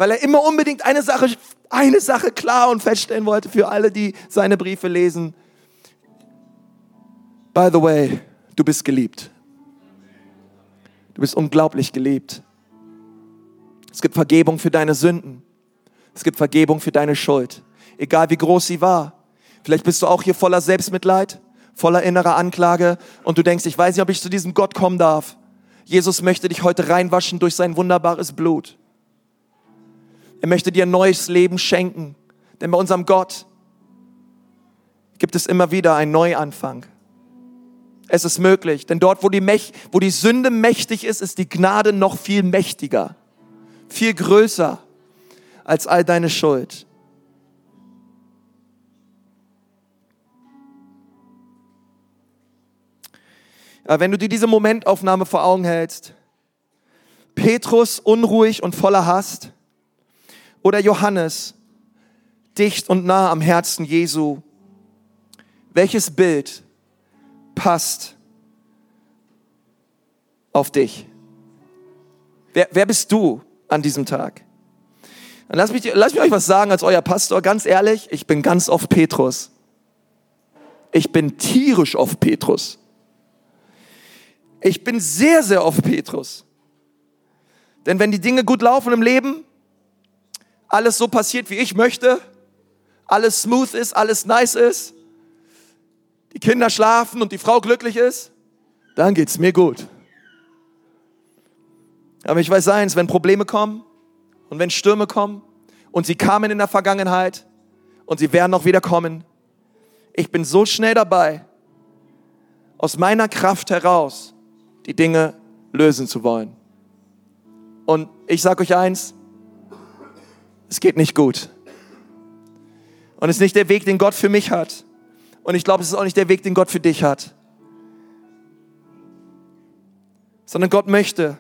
Weil er immer unbedingt eine Sache, eine Sache klar und feststellen wollte für alle, die seine Briefe lesen. By the way, du bist geliebt. Du bist unglaublich geliebt. Es gibt Vergebung für deine Sünden. Es gibt Vergebung für deine Schuld. Egal wie groß sie war. Vielleicht bist du auch hier voller Selbstmitleid, voller innerer Anklage und du denkst, ich weiß nicht, ob ich zu diesem Gott kommen darf. Jesus möchte dich heute reinwaschen durch sein wunderbares Blut. Er möchte dir ein neues Leben schenken. Denn bei unserem Gott gibt es immer wieder einen Neuanfang. Es ist möglich, denn dort, wo die, Mäch wo die Sünde mächtig ist, ist die Gnade noch viel mächtiger, viel größer als all deine Schuld. Aber wenn du dir diese Momentaufnahme vor Augen hältst, Petrus unruhig und voller Hast oder Johannes dicht und nah am Herzen Jesu, welches Bild passt auf dich? Wer, wer bist du an diesem Tag? Dann lass mich, lass mich euch was sagen als euer Pastor. Ganz ehrlich, ich bin ganz oft Petrus. Ich bin tierisch oft Petrus. Ich bin sehr, sehr oft Petrus. Denn wenn die Dinge gut laufen im Leben, alles so passiert, wie ich möchte, alles smooth ist, alles nice ist, die Kinder schlafen und die Frau glücklich ist, dann geht's mir gut. Aber ich weiß eins, wenn Probleme kommen und wenn Stürme kommen und sie kamen in der Vergangenheit und sie werden auch wieder kommen, ich bin so schnell dabei, aus meiner Kraft heraus die Dinge lösen zu wollen. Und ich sage euch eins, es geht nicht gut. Und es ist nicht der Weg, den Gott für mich hat. Und ich glaube, es ist auch nicht der Weg, den Gott für dich hat. Sondern Gott möchte,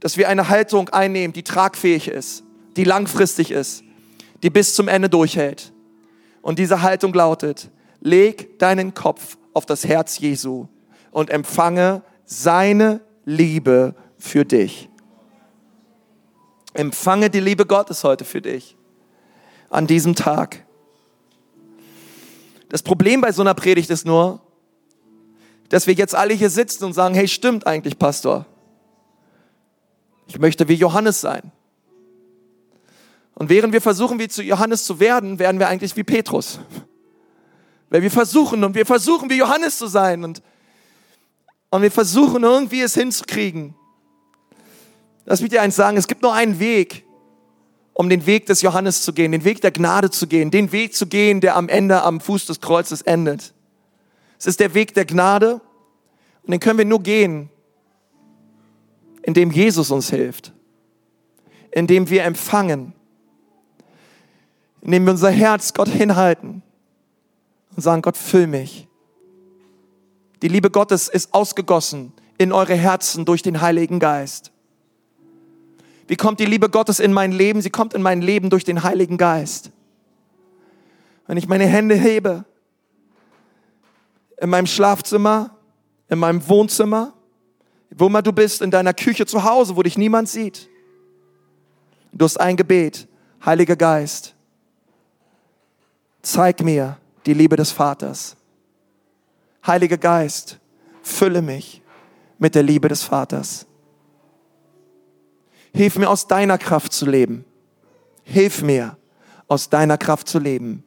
dass wir eine Haltung einnehmen, die tragfähig ist, die langfristig ist, die bis zum Ende durchhält. Und diese Haltung lautet, leg deinen Kopf auf das Herz Jesu und empfange seine Liebe für dich. Empfange die Liebe Gottes heute für dich an diesem Tag. Das Problem bei so einer Predigt ist nur, dass wir jetzt alle hier sitzen und sagen, hey, stimmt eigentlich, Pastor. Ich möchte wie Johannes sein. Und während wir versuchen, wie zu Johannes zu werden, werden wir eigentlich wie Petrus. Weil wir versuchen und wir versuchen, wie Johannes zu sein und, und wir versuchen irgendwie es hinzukriegen. Lass mich dir eins sagen, es gibt nur einen Weg, um den Weg des Johannes zu gehen, den Weg der Gnade zu gehen, den Weg zu gehen, der am Ende am Fuß des Kreuzes endet. Es ist der Weg der Gnade und den können wir nur gehen, indem Jesus uns hilft, indem wir empfangen, indem wir unser Herz Gott hinhalten und sagen, Gott, füll mich. Die Liebe Gottes ist ausgegossen in eure Herzen durch den Heiligen Geist. Wie kommt die Liebe Gottes in mein Leben? Sie kommt in mein Leben durch den Heiligen Geist. Wenn ich meine Hände hebe, in meinem Schlafzimmer, in meinem Wohnzimmer, wo immer du bist, in deiner Küche zu Hause, wo dich niemand sieht. Du hast ein Gebet, Heiliger Geist, zeig mir die Liebe des Vaters. Heiliger Geist, fülle mich mit der Liebe des Vaters. Hilf mir aus deiner Kraft zu leben. Hilf mir aus deiner Kraft zu leben.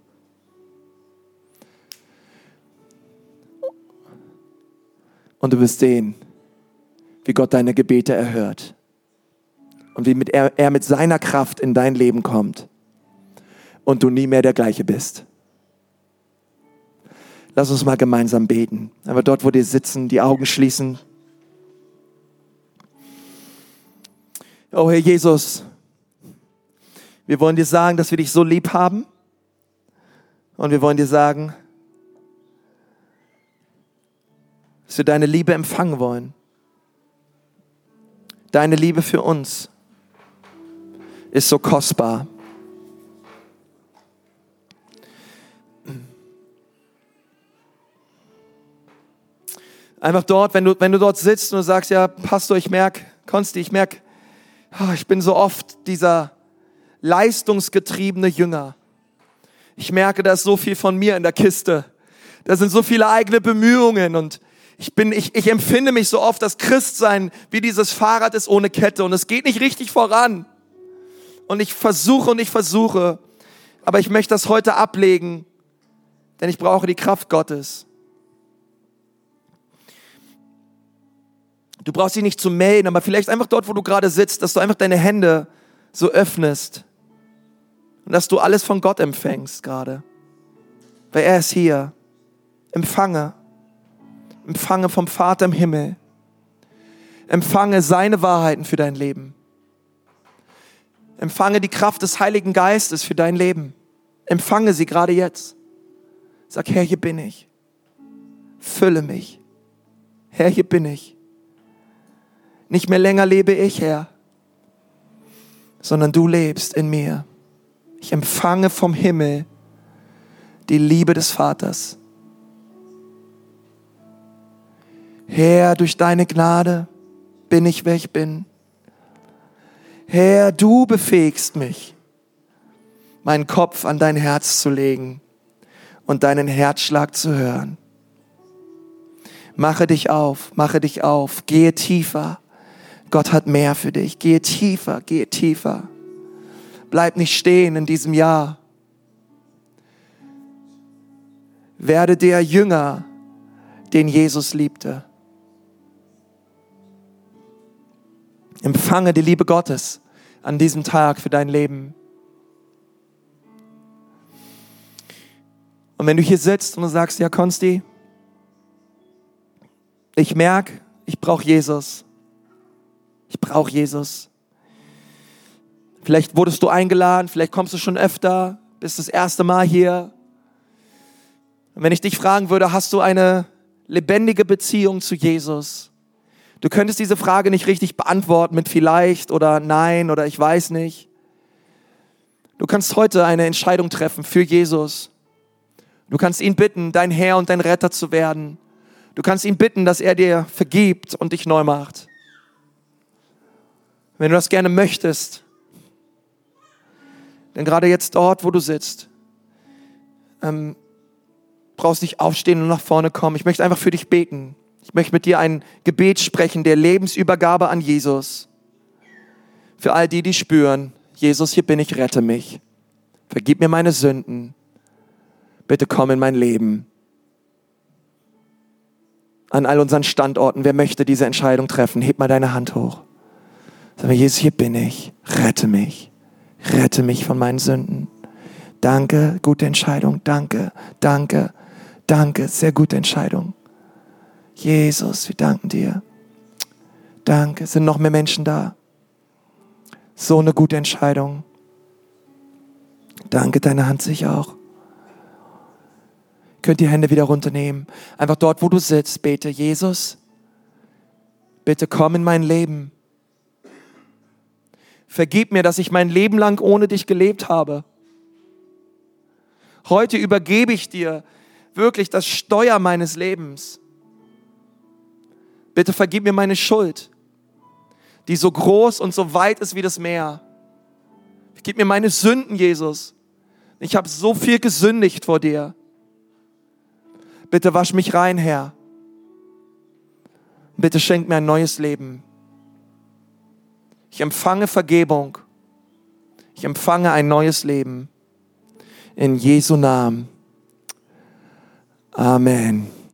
Und du wirst sehen, wie Gott deine Gebete erhört. Und wie mit er, er mit seiner Kraft in dein Leben kommt. Und du nie mehr der gleiche bist. Lass uns mal gemeinsam beten. Aber dort, wo wir sitzen, die Augen schließen. Oh Herr Jesus, wir wollen dir sagen, dass wir dich so lieb haben. Und wir wollen dir sagen, dass wir deine Liebe empfangen wollen. Deine Liebe für uns ist so kostbar. Einfach dort, wenn du, wenn du dort sitzt und du sagst, ja, Pastor, ich merke, Konsti, ich merke, ich bin so oft dieser leistungsgetriebene Jünger. Ich merke, da ist so viel von mir in der Kiste. Da sind so viele eigene Bemühungen und ich bin, ich, ich empfinde mich so oft, dass Christsein wie dieses Fahrrad ist ohne Kette und es geht nicht richtig voran. Und ich versuche und ich versuche, aber ich möchte das heute ablegen, denn ich brauche die Kraft Gottes. Du brauchst dich nicht zu melden, aber vielleicht einfach dort, wo du gerade sitzt, dass du einfach deine Hände so öffnest und dass du alles von Gott empfängst gerade. Weil er ist hier. Empfange. Empfange vom Vater im Himmel. Empfange seine Wahrheiten für dein Leben. Empfange die Kraft des Heiligen Geistes für dein Leben. Empfange sie gerade jetzt. Sag, Herr, hier bin ich. Fülle mich. Herr, hier bin ich. Nicht mehr länger lebe ich, Herr, sondern du lebst in mir. Ich empfange vom Himmel die Liebe des Vaters. Herr, durch deine Gnade bin ich, wer ich bin. Herr, du befähigst mich, meinen Kopf an dein Herz zu legen und deinen Herzschlag zu hören. Mache dich auf, mache dich auf, gehe tiefer Gott hat mehr für dich. Gehe tiefer, gehe tiefer. Bleib nicht stehen in diesem Jahr. Werde der Jünger, den Jesus liebte. Empfange die Liebe Gottes an diesem Tag für dein Leben. Und wenn du hier sitzt und du sagst, ja, Konsti, ich merke, ich brauche Jesus. Ich brauche Jesus. Vielleicht wurdest du eingeladen, vielleicht kommst du schon öfter, bist das erste Mal hier. Und wenn ich dich fragen würde, hast du eine lebendige Beziehung zu Jesus? Du könntest diese Frage nicht richtig beantworten mit vielleicht oder nein oder ich weiß nicht. Du kannst heute eine Entscheidung treffen für Jesus. Du kannst ihn bitten, dein Herr und dein Retter zu werden. Du kannst ihn bitten, dass er dir vergibt und dich neu macht. Wenn du das gerne möchtest, denn gerade jetzt dort, wo du sitzt, ähm, brauchst nicht aufstehen und nach vorne kommen. Ich möchte einfach für dich beten. Ich möchte mit dir ein Gebet sprechen der Lebensübergabe an Jesus. Für all die, die spüren, Jesus, hier bin ich, rette mich. Vergib mir meine Sünden. Bitte komm in mein Leben. An all unseren Standorten, wer möchte diese Entscheidung treffen? Heb mal deine Hand hoch. Sag mir, Jesus, hier bin ich. Rette mich. Rette mich von meinen Sünden. Danke, gute Entscheidung. Danke, danke, danke. Sehr gute Entscheidung. Jesus, wir danken dir. Danke. Sind noch mehr Menschen da? So eine gute Entscheidung. Danke, deine Hand sich auch. Könnt die Hände wieder runternehmen. Einfach dort, wo du sitzt, bete, Jesus, bitte komm in mein Leben. Vergib mir, dass ich mein Leben lang ohne dich gelebt habe. Heute übergebe ich dir wirklich das Steuer meines Lebens. Bitte vergib mir meine Schuld, die so groß und so weit ist wie das Meer. Vergib mir meine Sünden, Jesus. Ich habe so viel gesündigt vor dir. Bitte wasch mich rein, Herr. Bitte schenk mir ein neues Leben. Ich empfange Vergebung. Ich empfange ein neues Leben. In Jesu Namen. Amen.